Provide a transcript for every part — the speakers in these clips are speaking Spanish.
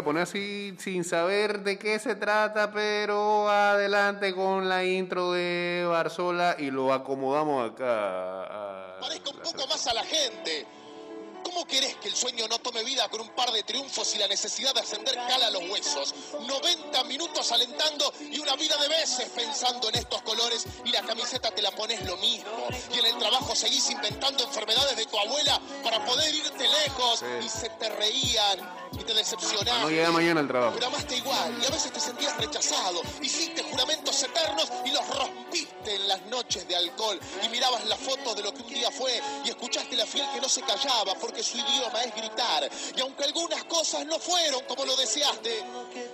a poner así sin saber de qué se trata, pero adelante con la intro de Barzola y lo acomodamos acá. Parezca un poco más a la gente. ¿Cómo querés que el sueño no tome vida con un par de triunfos y la necesidad de ascender cala a los huesos? 90 minutos alentando y una vida de veces pensando en estos colores y la camiseta te la pones lo mismo. Y en el trabajo seguís inventando enfermedades de tu abuela para poder irte lejos y se te reían y te decepcionaban. No llega mañana al trabajo. Pero amaste igual y a veces te sentías rechazado. Hiciste juramentos eternos y los rompiste en las noches de alcohol. Y mirabas la foto de lo que un día fue y escuchaste la fiel que no se callaba porque su idioma es gritar. Y aunque algunas cosas no fueron como lo deseaste,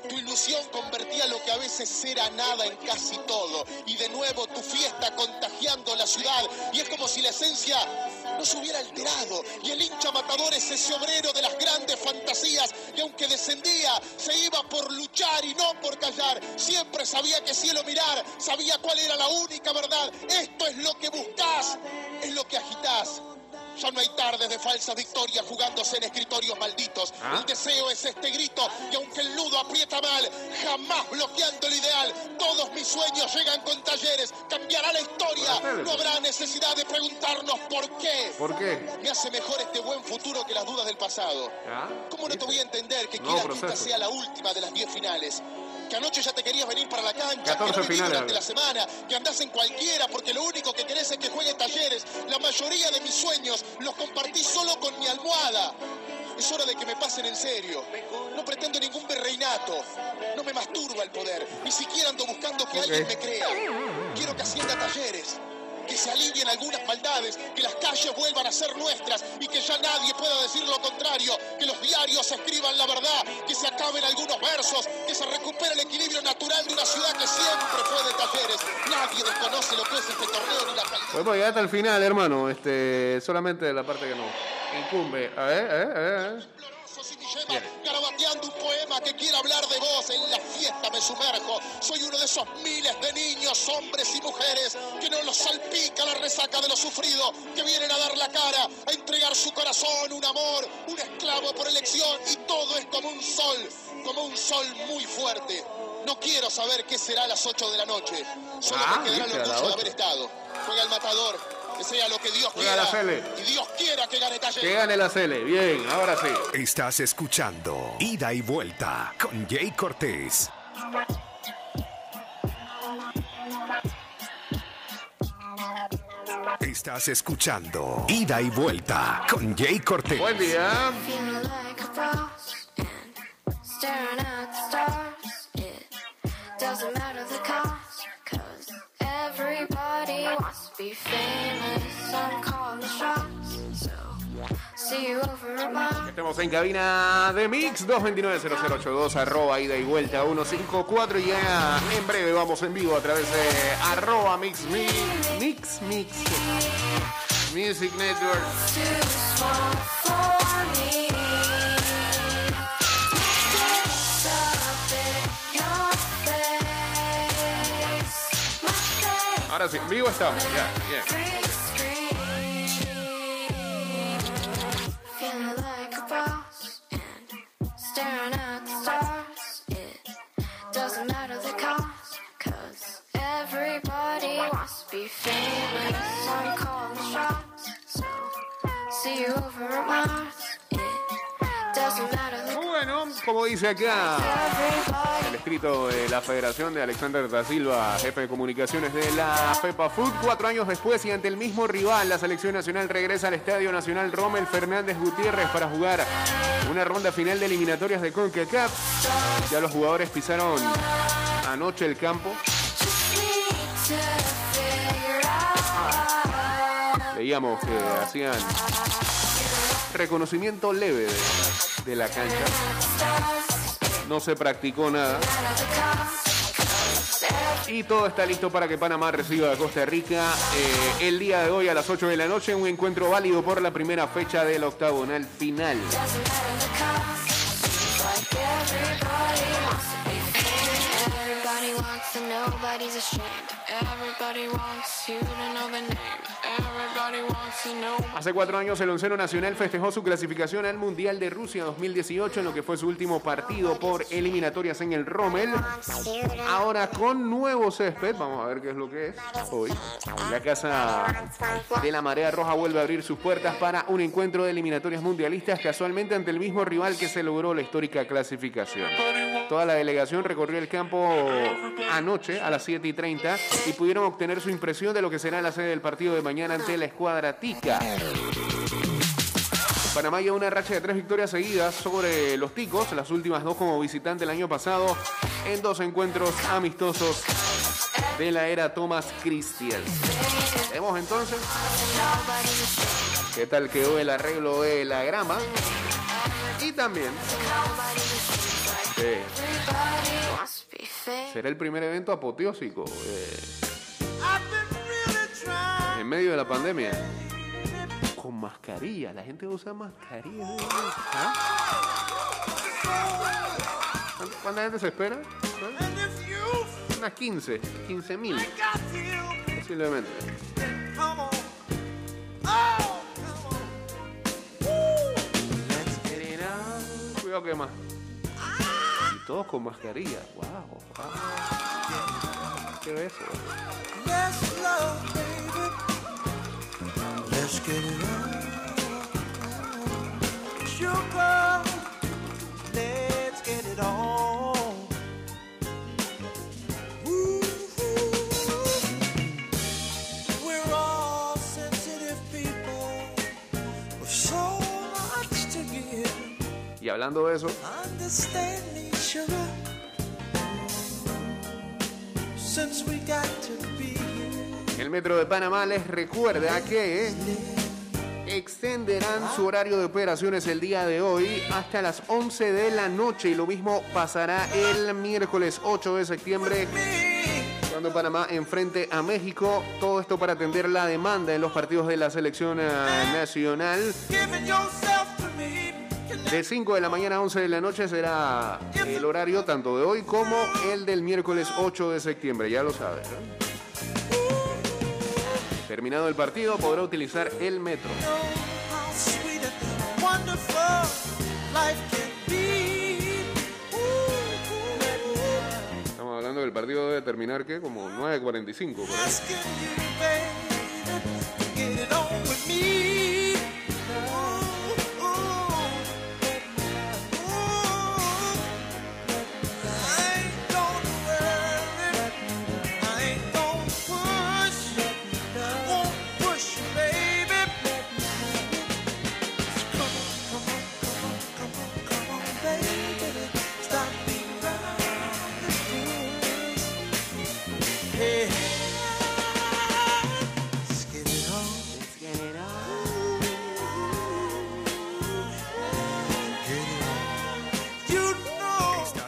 tu ilusión convertía lo que a veces era nada en casi todo. Y de nuevo tu fiesta contagiando la ciudad. Y es como si la esencia no se hubiera alterado. Y el hincha matador es ese obrero de las grandes fantasías que aunque descendía, se iba por luchar y no por callar. Siempre sabía que cielo mirar, sabía cuál era la única verdad. Esto es lo que buscas, es lo que agitas. Ya no hay tardes de falsa victoria jugándose en escritorios malditos. ¿Ah? El deseo es este grito y aunque el nudo aprieta mal, jamás bloqueando el ideal. Todos mis sueños llegan con talleres. Cambiará la historia. No habrá necesidad de preguntarnos por qué. ¿Por qué? Me hace mejor este buen futuro que las dudas del pasado. ¿Ah? ¿Cómo no te voy a entender que No, que esta sea la última de las 10 finales? Que anoche ya te querías venir para la cancha, 14 que no finales, durante la semana, que andás en cualquiera porque lo único que querés es que juegue talleres. La mayoría de mis sueños los compartí solo con mi almohada. Es hora de que me pasen en serio. No pretendo ningún berreinato. No me masturba el poder. Ni siquiera ando buscando que alguien me crea. Quiero que ascienda talleres. Se alivien algunas maldades, que las calles vuelvan a ser nuestras y que ya nadie pueda decir lo contrario, que los diarios escriban la verdad, que se acaben algunos versos, que se recupere el equilibrio natural de una ciudad que siempre fue de talleres. Nadie desconoce lo que es este torneo ni la calidad. Llegar hasta el final, hermano. Este, solamente la parte que no incumbe. A ver, a ver, a ver, garabateando un poema que quiere hablar de vos. En la fiesta me sumerjo. Soy uno de esos miles de niños, hombres y mujeres que no los salpica la resaca de lo sufrido, que vienen a dar la cara, a entregar su corazón, un amor, un esclavo por elección. Y todo es como un sol, como un sol muy fuerte. No quiero saber qué será a las 8 de la noche. Solo Ah, me quedará el orgullo de 8. haber estado. Juega el matador, que sea lo que Dios Juega la quiera. Cele. Y Dios quiera que gane Talleres. Que gane la Cele. Bien, ahora sí. Estás escuchando Ida y Vuelta con Jay Cortés. Estás escuchando Ida y Vuelta con Jay Cortés. Buen día. En cabina de Mix 229-0082, arroba ida y vuelta 154 y ya en breve vamos en vivo a través de arroba Mix Mix Mix Mix Music Network. Ahora sí, en vivo estamos, ya, como dice acá el escrito de la Federación de Alexander da Silva, jefe de comunicaciones de la FEPA Food, cuatro años después y ante el mismo rival, la selección nacional regresa al Estadio Nacional Rommel Fernández Gutiérrez para jugar una ronda final de eliminatorias de CONCACAF. Ya los jugadores pisaron anoche el campo. Veíamos que hacían reconocimiento leve de, de la cancha. No se practicó nada. Y todo está listo para que Panamá reciba a Costa Rica eh, el día de hoy a las 8 de la noche. Un encuentro válido por la primera fecha del octagonal final. Everybody wants nobody's ashamed. Everybody wants you to know the name. Hace cuatro años el onceno nacional festejó su clasificación al Mundial de Rusia 2018 en lo que fue su último partido por eliminatorias en el Rommel. Ahora con nuevo césped, vamos a ver qué es lo que es hoy. La Casa de la Marea Roja vuelve a abrir sus puertas para un encuentro de eliminatorias mundialistas casualmente ante el mismo rival que se logró la histórica clasificación. Toda la delegación recorrió el campo anoche a las 7 y 30 y pudieron obtener su impresión de lo que será la sede del partido de mañana ante la escuadra Tica. Panamá lleva una racha de tres victorias seguidas sobre los Ticos, las últimas dos como visitante el año pasado, en dos encuentros amistosos de la era Thomas Christian. Vemos entonces qué tal quedó el arreglo de la grama y también eh, será el primer evento apoteósico eh, en medio de la pandemia. Con mascarilla, la gente usa mascarilla. ¿Cuánta- ¿Cuánta gente se espera? Unas 15, 15 mil posiblemente. Cuidado que más. Y todos con mascarilla. Wow. wow. ¿Qué es? Y hablando de eso, el Metro de Panamá les recuerda que extenderán su horario de operaciones el día de hoy hasta las 11 de la noche y lo mismo pasará el miércoles 8 de septiembre cuando Panamá enfrente a México. Todo esto para atender la demanda en los partidos de la selección eh, nacional. De 5 de la mañana a 11 de la noche será el horario tanto de hoy como el del miércoles 8 de septiembre, ya lo sabes. Terminado el partido podrá utilizar el metro. Estamos hablando del partido debe terminar que como 9.45.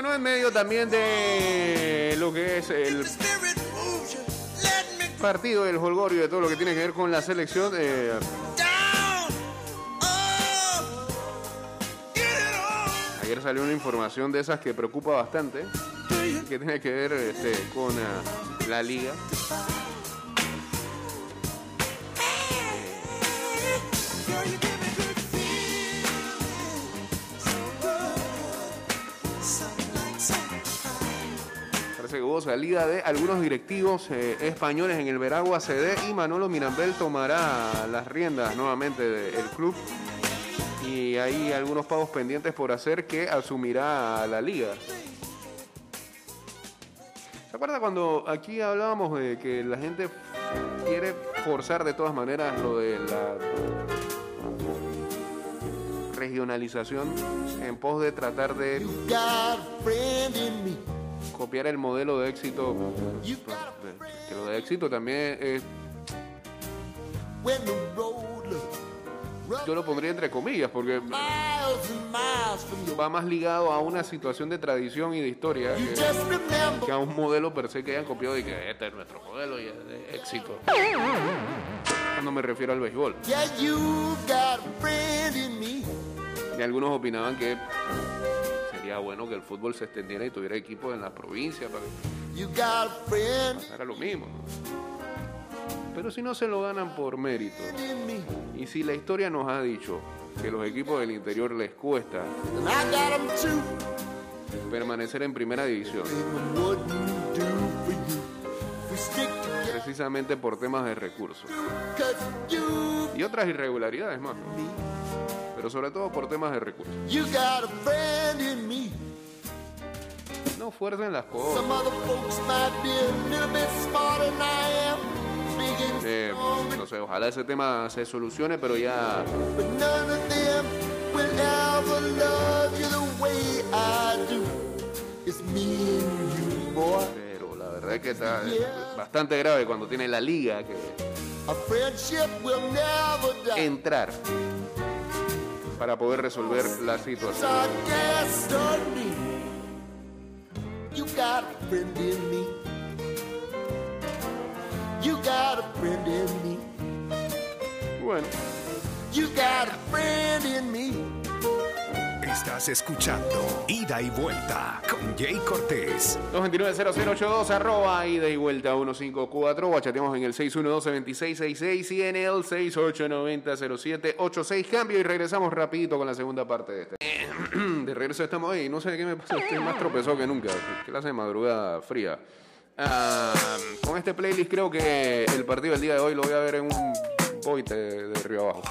Bueno, en medio también de lo que es el partido del holgorio de todo lo que tiene que ver con la selección. eh, ayer salió una información de esas que preocupa bastante, que tiene que ver este, con ah, la liga. Salida de algunos directivos eh, españoles en el Veragua CD y Manolo Mirambel tomará las riendas nuevamente del club. Y hay algunos pagos pendientes por hacer que asumirá la liga. ¿Se acuerda cuando aquí hablábamos de que la gente quiere forzar de todas maneras lo de la regionalización en pos de tratar de Copiar el modelo de éxito. Que lo de éxito también es, yo lo pondría entre comillas, porque va más ligado a una situación de tradición y de historia que, a un modelo per se que hayan copiado y que este es nuestro modelo y es de éxito. Cuando me refiero al béisbol. Y algunos opinaban que sería bueno que el fútbol se extendiera y tuviera equipos en la provincia para que You got a friend. pasara lo mismo. Pero si no se lo ganan por mérito, y si la historia nos ha dicho que los equipos del interior les cuesta 'em permanecer en primera división, precisamente por temas de recursos y otras irregularidades más, ¿no? Pero sobre todo por temas de recursos. you got a friend in me. No fuercen las cosas. Eh, no sé, ojalá ese tema se solucione, pero ya. Pero la verdad es que está bastante grave cuando tiene la liga que entrar para poder resolver la situación. Our destiny. You got a friend in me. You got a friend in me. Bueno, Estás escuchando Ida y Vuelta con Jay Cortés. 229-0082 arroba ida y vuelta 154 o en el 612-2666 y en el 6890-0786 cambio y regresamos rapidito con la segunda parte de este. De regreso estamos ahí, no sé qué me pasa, estoy más tropezado que nunca, clase de madrugada fría. Ah, con este playlist creo que el partido del día de hoy lo voy a ver en un boite de, de Río Abajo.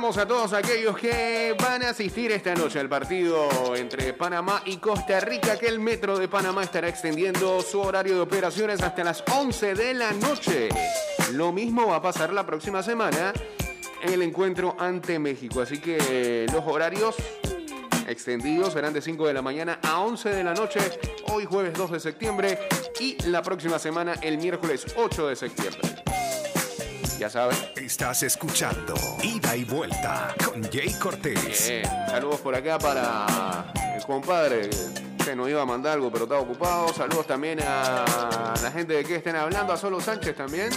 A todos aquellos que van a asistir esta noche al partido entre Panamá y Costa Rica que el Metro de Panamá estará extendiendo su horario de operaciones hasta las 11 de la noche. Lo mismo va a pasar la próxima semana en el encuentro ante México. Así que los horarios extendidos serán de 5 de la mañana a 11 de la noche, hoy jueves 2 de septiembre y la próxima semana el miércoles 8 de septiembre. Ya saben. Estás escuchando Ida y Vuelta con Jay Cortés. Saludos por acá para el compadre que nos iba a mandar algo, pero estaba ocupado. Saludos también a la gente de que estén hablando, a Solo Sánchez también.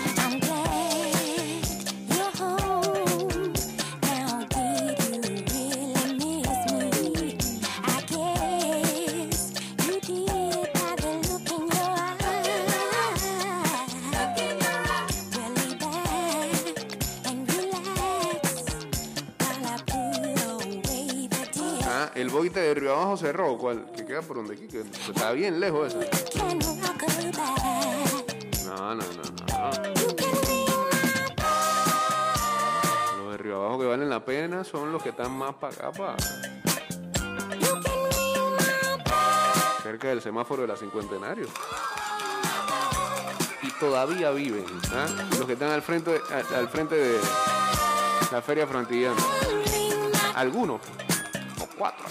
De Río Abajo cerró, ¿cuál? Que queda por donde aquí, que está bien lejos eso. Can rock a back. No, no, no, no. Los de Río Abajo que valen la pena son los que están más para acá, pa- cerca del semáforo de la Cincuentenario. Y todavía viven, ¿ah? los que están al frente, al, frente de la Feria Frontillana. Algunos, o cuatro.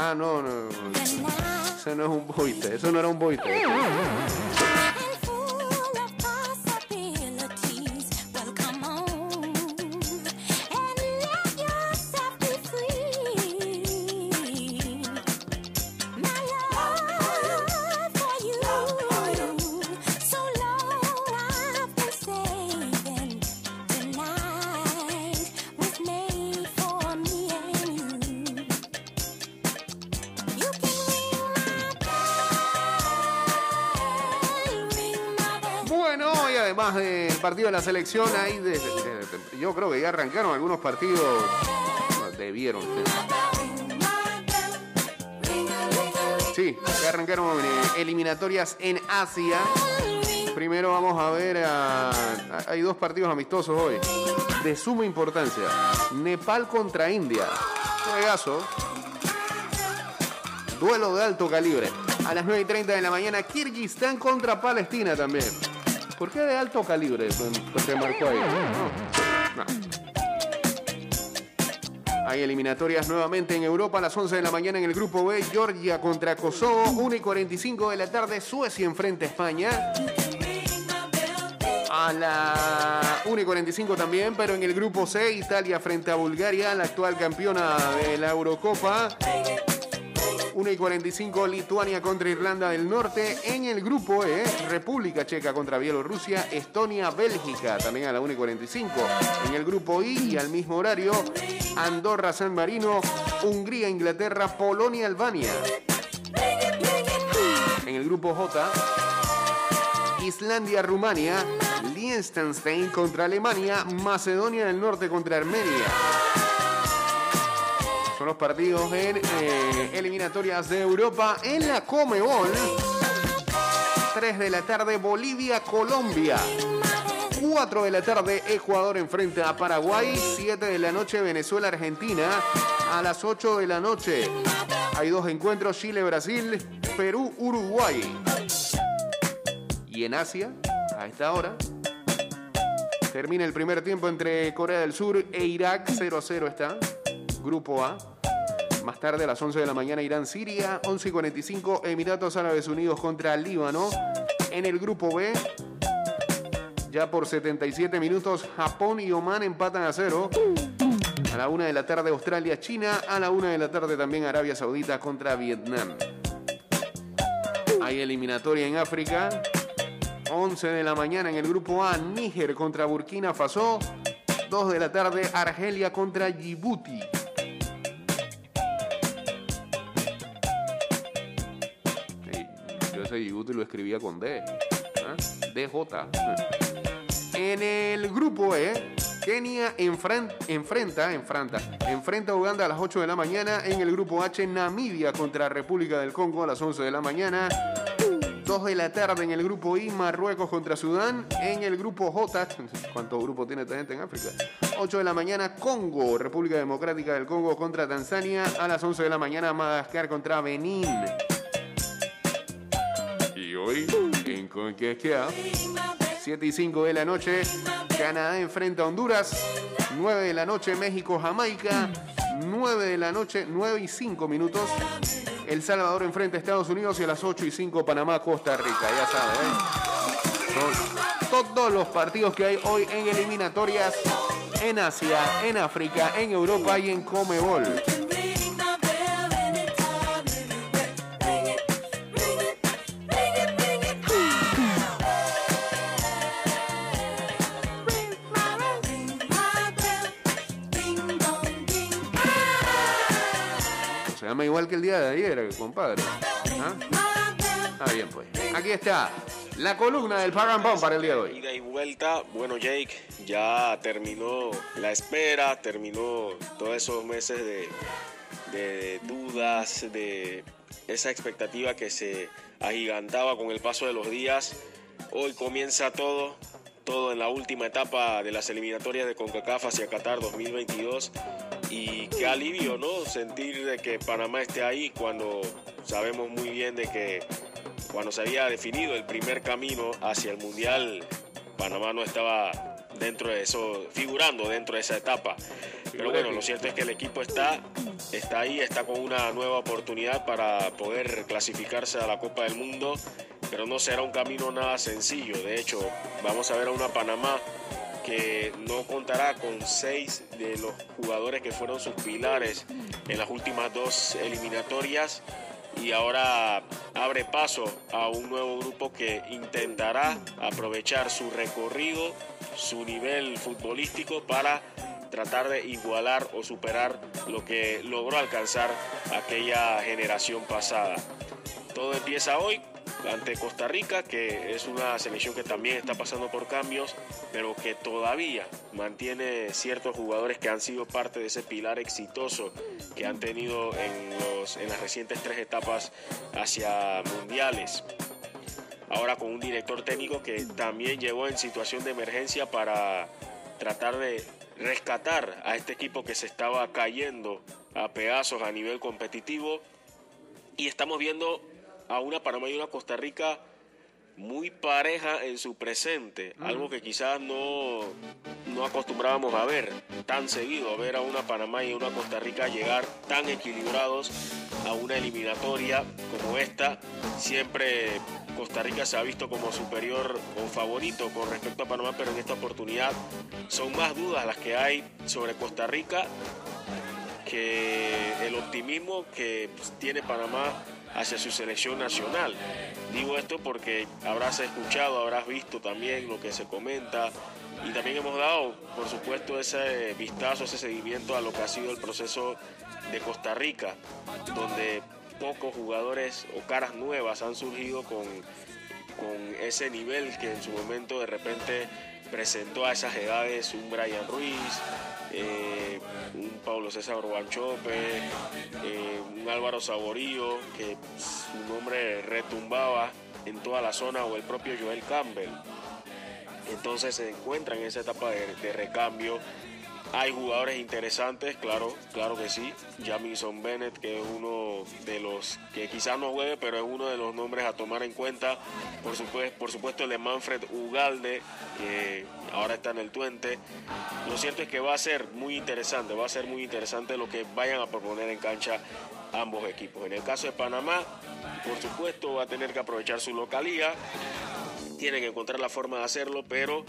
Ah, no, no. no. Eso no es un boite. Eso no era un boite. La selección, ahí de- yo creo que ya arrancaron algunos partidos. Debieron. Sí, ya arrancaron eh, eliminatorias en Asia. Primero vamos a ver, hay dos partidos amistosos hoy, de suma importancia. Nepal contra India. Juegazo. Duelo de alto calibre. A las 9 y 30 de la mañana, Kirguistán contra Palestina también. ¿Por qué de alto calibre? Pues se marcó ahí. No. Hay eliminatorias nuevamente en Europa a las 11 de la mañana en el grupo B. Georgia contra Kosovo. 1 y 45 de la tarde. Suecia enfrente a España. A la 1 y 45 también, pero en el grupo C, Italia frente a Bulgaria, la actual campeona de la Eurocopa. 1 y 45, Lituania contra Irlanda del Norte. En el grupo E, República Checa contra Bielorrusia, Estonia, Bélgica, también a la 1 y 45. En el grupo I y al mismo horario, Andorra, San Marino, Hungría, Inglaterra, Polonia, Albania. En el grupo J, Islandia, Rumania, Liechtenstein contra Alemania, Macedonia del Norte contra Armenia. Son los partidos en eh, eliminatorias de Europa en la Comebol. 3 de la tarde, Bolivia, Colombia. 4 de la tarde, Ecuador enfrenta a Paraguay. 7 de la noche, Venezuela, Argentina. A las 8 de la noche, hay dos encuentros, Chile, Brasil, Perú, Uruguay. Y en Asia, a esta hora, termina el primer tiempo entre Corea del Sur e Irak. 0-0 está. Grupo A. Más tarde, a las 11 de la mañana, Irán, Siria. 11 y 45, Emiratos Árabes Unidos contra Líbano. En el grupo B, ya por 77 minutos, Japón y Oman empatan a cero. A la 1 de la tarde, Australia, China. A la 1 de la tarde, también Arabia Saudita contra Vietnam. Hay eliminatoria en África. 11 de la mañana en el grupo A, Níger contra Burkina Faso. 2 de la tarde, Argelia contra Djibouti. Ese Djibouti lo escribía con D. ¿ah? DJ. En el grupo E, Kenia enfren- enfrenta, enfrenta, enfrenta a Uganda a las 8 de la mañana. En el grupo H, Namibia contra República del Congo a las 11 de la mañana. 2 de la tarde en el grupo I, Marruecos contra Sudán. En el grupo J, ¿cuántos grupos tiene esta gente en África? 8 de la mañana, Congo, República Democrática del Congo contra Tanzania. A las 11 de la mañana, Madagascar contra Benín. En Conquesquea, 7 y 5 de la noche, Canadá enfrenta a Honduras. 9 de la noche, México, Jamaica. 9 de la noche, 9 y 5 minutos. El Salvador enfrenta a Estados Unidos y a las 8 y 5 Panamá, Costa Rica. Ya saben, ¿eh? Son todos los partidos que hay hoy en eliminatorias en Asia, en África, en Europa y en Comebol. Que el día de ayer, compadre. ¿Ah? Ah, bien, pues. Aquí está la columna del Pagan para el día de hoy. Ida y vuelta. Bueno, Jake, ya terminó la espera, terminó todos esos meses de, de dudas, de esa expectativa que se agigantaba con el paso de los días. Hoy comienza todo, todo en la última etapa de las eliminatorias de CONCACAF hacia Qatar 2022. Y qué alivio, ¿no? Sentir de que Panamá esté ahí cuando sabemos muy bien de que cuando se había definido el primer camino hacia el Mundial, Panamá no estaba dentro de eso, figurando dentro de esa etapa. Pero bueno, lo cierto es que el equipo está, está ahí, está con una nueva oportunidad para poder clasificarse a la Copa del Mundo, pero no será un camino nada sencillo. De hecho, vamos a ver a una Panamá que no contará con seis de los jugadores que fueron sus pilares en las últimas dos eliminatorias y ahora abre paso a un nuevo grupo que intentará aprovechar su recorrido, su nivel futbolístico para tratar de igualar o superar lo que logró alcanzar aquella generación pasada. Todo empieza hoy ante Costa Rica, que es una selección que también está pasando por cambios, pero que todavía mantiene ciertos jugadores que han sido parte de ese pilar exitoso que han tenido en, los, en las recientes tres etapas hacia mundiales. Ahora con un director técnico que también llegó en situación de emergencia para tratar de rescatar a este equipo que se estaba cayendo a pedazos a nivel competitivo. Y estamos viendo a una Panamá y una Costa Rica muy pareja en su presente, algo que quizás no, no acostumbrábamos a ver tan seguido, a ver a una Panamá y una Costa Rica llegar tan equilibrados a una eliminatoria como esta. Siempre Costa Rica se ha visto como superior o favorito con respecto a Panamá, pero en esta oportunidad son más dudas las que hay sobre Costa Rica que el optimismo que pues, tiene Panamá hacia su selección nacional. Digo esto porque habrás escuchado, habrás visto también lo que se comenta y también hemos dado, por supuesto, ese vistazo, ese seguimiento a lo que ha sido el proceso de Costa Rica, donde pocos jugadores o caras nuevas han surgido con, con ese nivel que en su momento de repente presentó a esas edades un Brian Ruiz, eh, un Pablo César Guanchope, eh, un Álvaro Saborío, que su nombre retumbaba en toda la zona, o el propio Joel Campbell. Entonces se encuentra en esa etapa de recambio. Hay jugadores interesantes, claro, claro que sí. Jamison Bennett, que es uno de los que quizás no juegue, pero es uno de los nombres a tomar en cuenta. Por supuesto, por supuesto el de Manfred Ugalde, que ahora está en el Tuente. Lo cierto es que va a ser muy interesante, va a ser muy interesante lo que vayan a proponer en cancha ambos equipos. En el caso de Panamá, por supuesto, va a tener que aprovechar su localía. Tiene que encontrar la forma de hacerlo, pero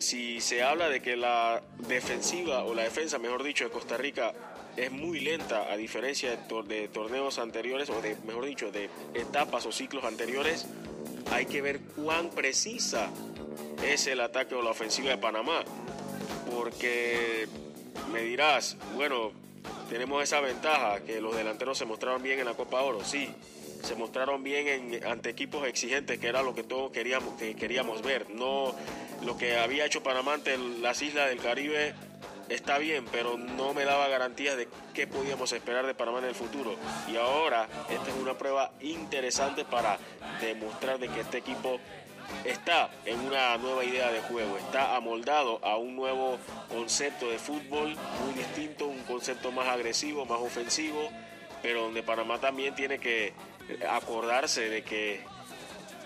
si se habla de que la defensiva o la defensa, mejor dicho, de Costa Rica es muy lenta a diferencia de, tor- de torneos anteriores o de, mejor dicho, de etapas o ciclos anteriores, hay que ver cuán precisa es el ataque o la ofensiva de Panamá. Porque me dirás, bueno, tenemos esa ventaja que los delanteros se mostraron bien en la Copa Oro, sí. Se mostraron bien en- ante equipos exigentes, que era lo que todos queríamos, que queríamos ver. No lo que había hecho Panamá ante las islas del Caribe está bien, pero no me daba garantías de qué podíamos esperar de Panamá en el futuro. Y ahora esta es una prueba interesante para demostrar de que este equipo está en una nueva idea de juego, está amoldado a un nuevo concepto de fútbol muy distinto, un concepto más agresivo, más ofensivo, pero donde Panamá también tiene que acordarse de que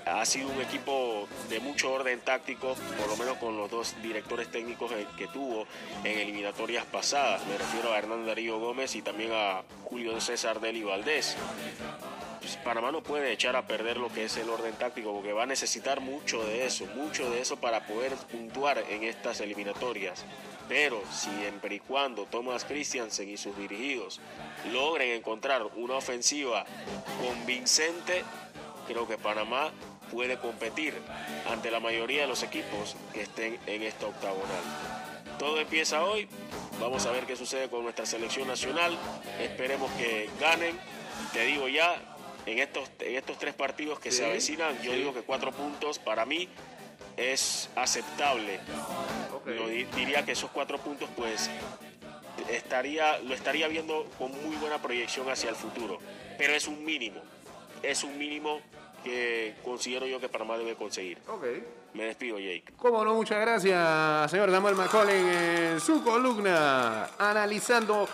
ha sido un equipo de mucho orden táctico, por lo menos con los dos directores técnicos que tuvo en eliminatorias pasadas. Me refiero a Hernán Darío Gómez y también a Julio César Deli Valdés. Pues, Panamá no puede echar a perder lo que es el orden táctico porque va a necesitar mucho de eso, mucho de eso para poder puntuar en estas eliminatorias. Pero siempre y cuando Thomas Christiansen y sus dirigidos logren encontrar una ofensiva convincente, creo que Panamá puede competir ante la mayoría de los equipos que estén en esta octagonal. Todo empieza hoy. Vamos a ver qué sucede con nuestra selección nacional. Esperemos que ganen. Te digo ya, en estos, en estos tres partidos que se avecinan, yo sí. digo que cuatro puntos para mí es aceptable. Di- diría que esos cuatro puntos, pues, estaría, lo estaría viendo con muy buena proyección hacia el futuro. Pero es un mínimo. Es un mínimo que considero yo que Panamá debe conseguir. Ok. Me despido, Jake. Cómo no, muchas gracias, señor Samuel McCollin, en su columna, analizando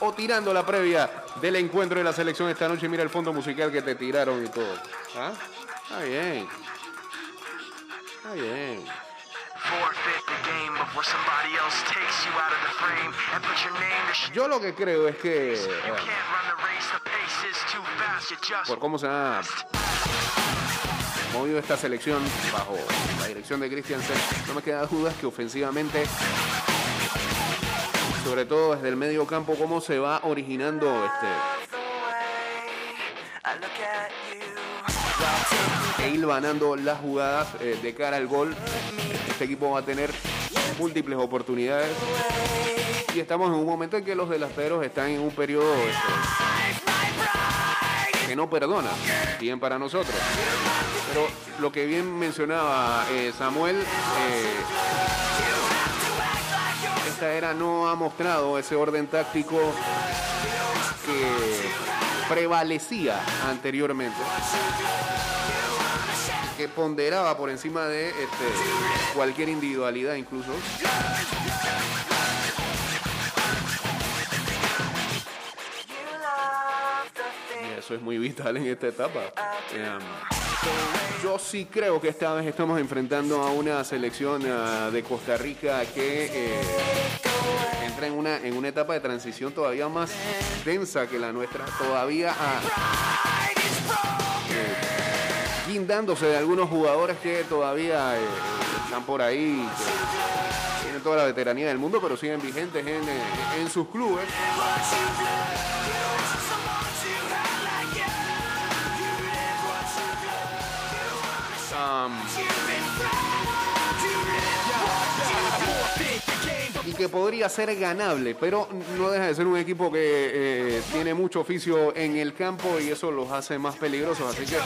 o tirando la previa del encuentro de la selección esta noche. Mira el fondo musical que te tiraron y todo. ¿Ah? Está bien. Está bien. where somebody else takes you out of the frame and put your name to shit. Yo lo que creo es que, por cómo se ha movido esta selección bajo la dirección de Christiansen, no me queda dudas que ofensivamente, sobre todo desde el medio campo, cómo se va originando este e hilvanando las jugadas eh, de cara al gol. Este equipo va a tener múltiples oportunidades y estamos en un momento en que los delanteros están en un periodo este, que no perdona, bien para nosotros. Pero lo que bien mencionaba eh, Samuel, eh, esta era no ha mostrado ese orden táctico que prevalecía anteriormente ponderaba por encima de este, cualquier individualidad incluso. Eso es muy vital en esta etapa. Em, yo sí creo que esta vez estamos enfrentando a una selección ah, de Costa Rica que eh, entra en una, en una etapa de transición todavía más densa que la nuestra, todavía ah, guindándose de algunos jugadores que todavía eh, están por ahí, tienen toda la veteranía del mundo, pero siguen vigentes en, eh, en sus clubes. Y que podría ser ganable, pero no deja de ser un equipo que eh, tiene mucho oficio en el campo y eso los hace más peligrosos, así que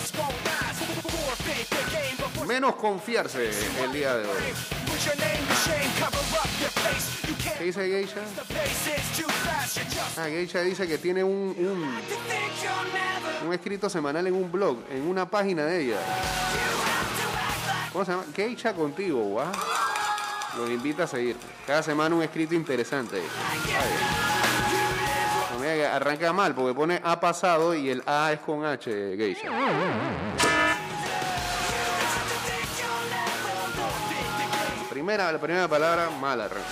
menos confiarse el día de hoy. ¿Qué dice Geisha? Ah, Geisha dice que tiene un, un, escrito semanal en un blog, en una página de ella. ¿Cómo se llama? Geisha contigo, guau. Los invita a seguir. Cada semana un escrito interesante. Que arranca mal porque pone ha pasado y el A es con H, Geisha. Primera, la primera palabra, mal arranca.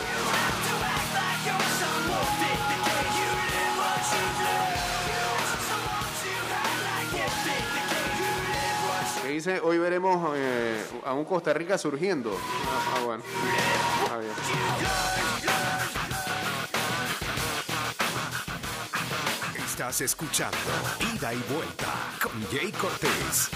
Que dice, hoy veremos eh, a un Costa Rica surgiendo. Ah, ah, bueno. Está bien. Estás escuchando Ida y Vuelta con Jay Cortés.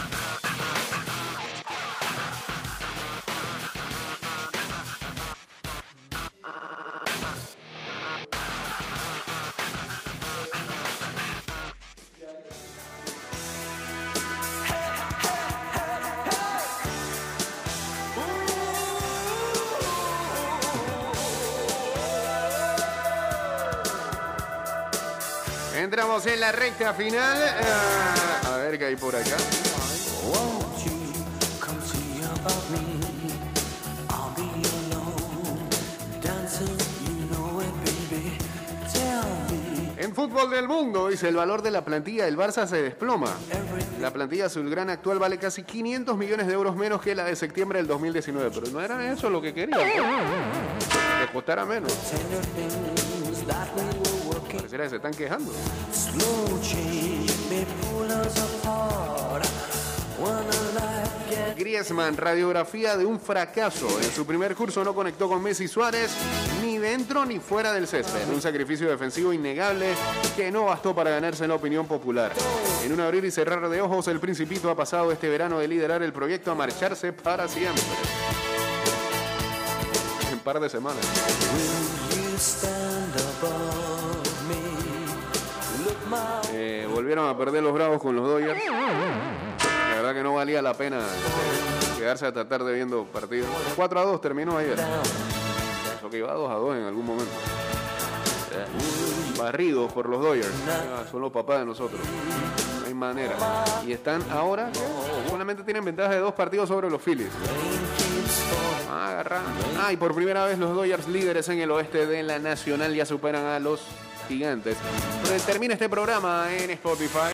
Entramos en la recta final. Ah, a ver qué hay por acá. En fútbol del mundo, dice el valor de la plantilla del Barça se desploma. La plantilla azulgrana actual vale casi 500 millones de euros menos que la de septiembre del 2019. Pero no era eso lo que querían. Que costara menos. Se están quejando. Griezmann, radiografía de un fracaso. En su primer curso no conectó con Messi Suárez, ni dentro ni fuera del césped. Un sacrificio defensivo innegable que no bastó para ganarse la opinión popular. En un abrir y cerrar de ojos, el Principito ha pasado este verano de liderar el proyecto a marcharse para siempre. En par de semanas. Volvieron a perder los bravos con los Dodgers. La verdad que no valía la pena quedarse hasta tarde viendo partidos. 4 a 2 terminó ayer. Eso que iba 2 a 2 en algún momento. Barridos por los Dodgers. Son los papás de nosotros. No hay manera. Y están ahora, solamente tienen ventaja de dos partidos sobre los Phillies. Ah, agarrando. Ah, y por primera vez los Dodgers líderes en el oeste de la Nacional ya superan a los gigantes. Termina este programa en Spotify.